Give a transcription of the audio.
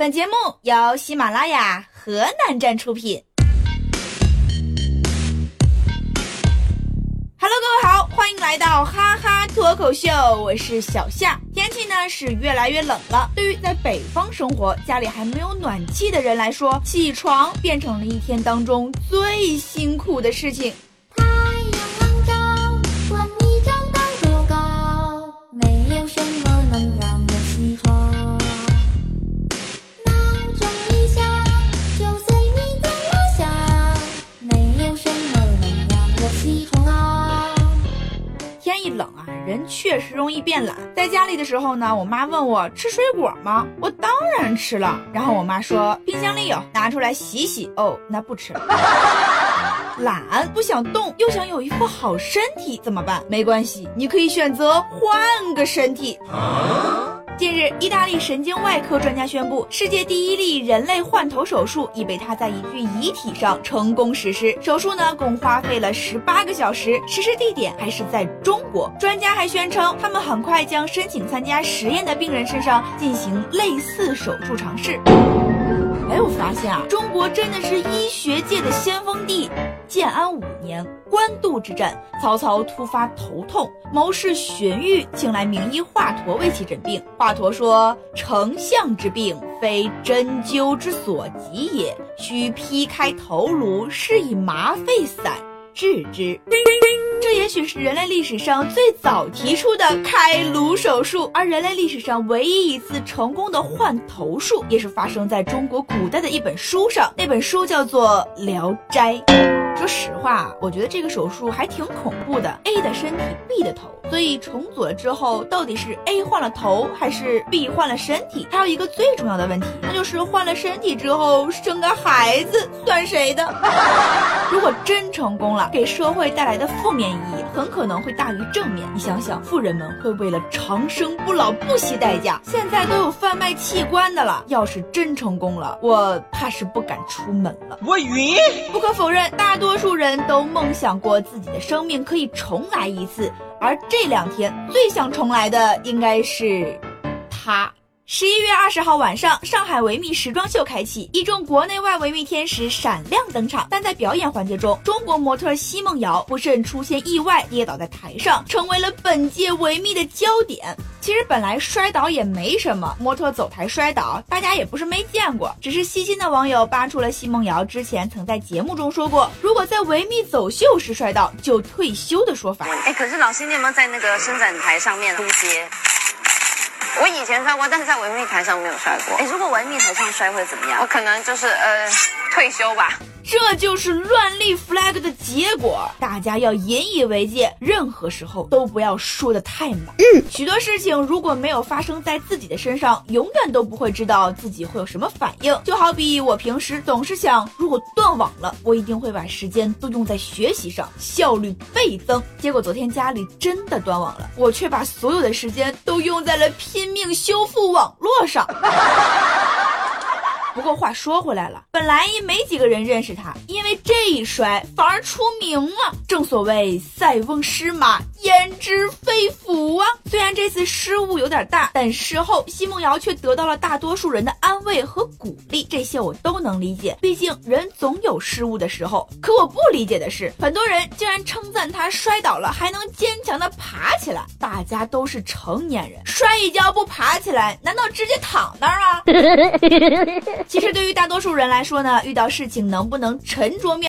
本节目由喜马拉雅河南站出品。Hello，各位好，欢迎来到哈哈脱口秀，我是小夏。天气呢是越来越冷了，对于在北方生活、家里还没有暖气的人来说，起床变成了一天当中最辛苦的事情。天一冷啊，人确实容易变懒。在家里的时候呢，我妈问我吃水果吗？我当然吃了。然后我妈说冰箱里有，拿出来洗洗。哦，那不吃了。懒，不想动，又想有一副好身体，怎么办？没关系，你可以选择换个身体。近日，意大利神经外科专家宣布，世界第一例人类换头手术已被他在一具遗体上成功实施。手术呢，共花费了十八个小时，实施地点还是在中国。专家还宣称，他们很快将申请参加实验的病人身上进行类似手术尝试。发现啊，中国真的是医学界的先锋地。建安五年，官渡之战，曹操突发头痛，谋士荀彧请来名医华佗为其诊病。华佗说：“丞相之病，非针灸之所及也，须劈开头颅，施以麻沸散治之。”这也许是人类历史上最早提出的开颅手术，而人类历史上唯一一次成功的换头术，也是发生在中国古代的一本书上。那本书叫做《聊斋》。说实话，我觉得这个手术还挺恐怖的。A 的身体，B 的头，所以重组了之后，到底是 A 换了头，还是 B 换了身体？还有一个最重要的问题，那就是换了身体之后生个孩子算谁的？如果真成功了，给社会带来的负面意义很可能会大于正面。你想想，富人们会为了长生不老不惜代价，现在都有贩卖器官的了。要是真成功了，我怕是不敢出门了。我晕。不可否认，大多多数人都梦想过自己的生命可以重来一次，而这两天最想重来的应该是他。十一月二十号晚上，上海维密时装秀开启，一众国内外维密天使闪亮登场。但在表演环节中，中国模特奚梦瑶不慎出现意外，跌倒在台上，成为了本届维密的焦点。其实本来摔倒也没什么，模特走台摔倒，大家也不是没见过。只是细心的网友扒出了奚梦瑶之前曾在节目中说过，如果在维密走秀时摔倒就退休的说法。哎，可是老师，你有没有在那个伸展台上面扑街？我以前摔过，但是在维密台上没有摔过。哎，如果维密台上摔会怎么样？我可能就是呃退休吧。这就是乱立 flag 的结果，大家要引以为戒，任何时候都不要说的太满。嗯，许多事情如果没有发生在自己的身上，永远都不会知道自己会有什么反应。就好比我平时总是想，如果断网了，我一定会把时间都用在学习上，效率倍增。结果昨天家里真的断网了，我却把所有的时间都用在了拼命修复网络上。不过话说回来了，本来也没几个人认识他，因为这一摔反而出名了。正所谓塞翁失马，焉知非福啊！虽然这次失误有点大，但事后奚梦瑶却得到了大多数人的安慰和鼓励，这些我都能理解。毕竟人总有失误的时候。可我不理解的是，很多人竟然称赞他摔倒了还能坚强的爬起来。大家都是成年人，摔一跤不爬起来，难道直接躺那儿吗？其实对于大多数人来说呢，遇到事情能不能沉着面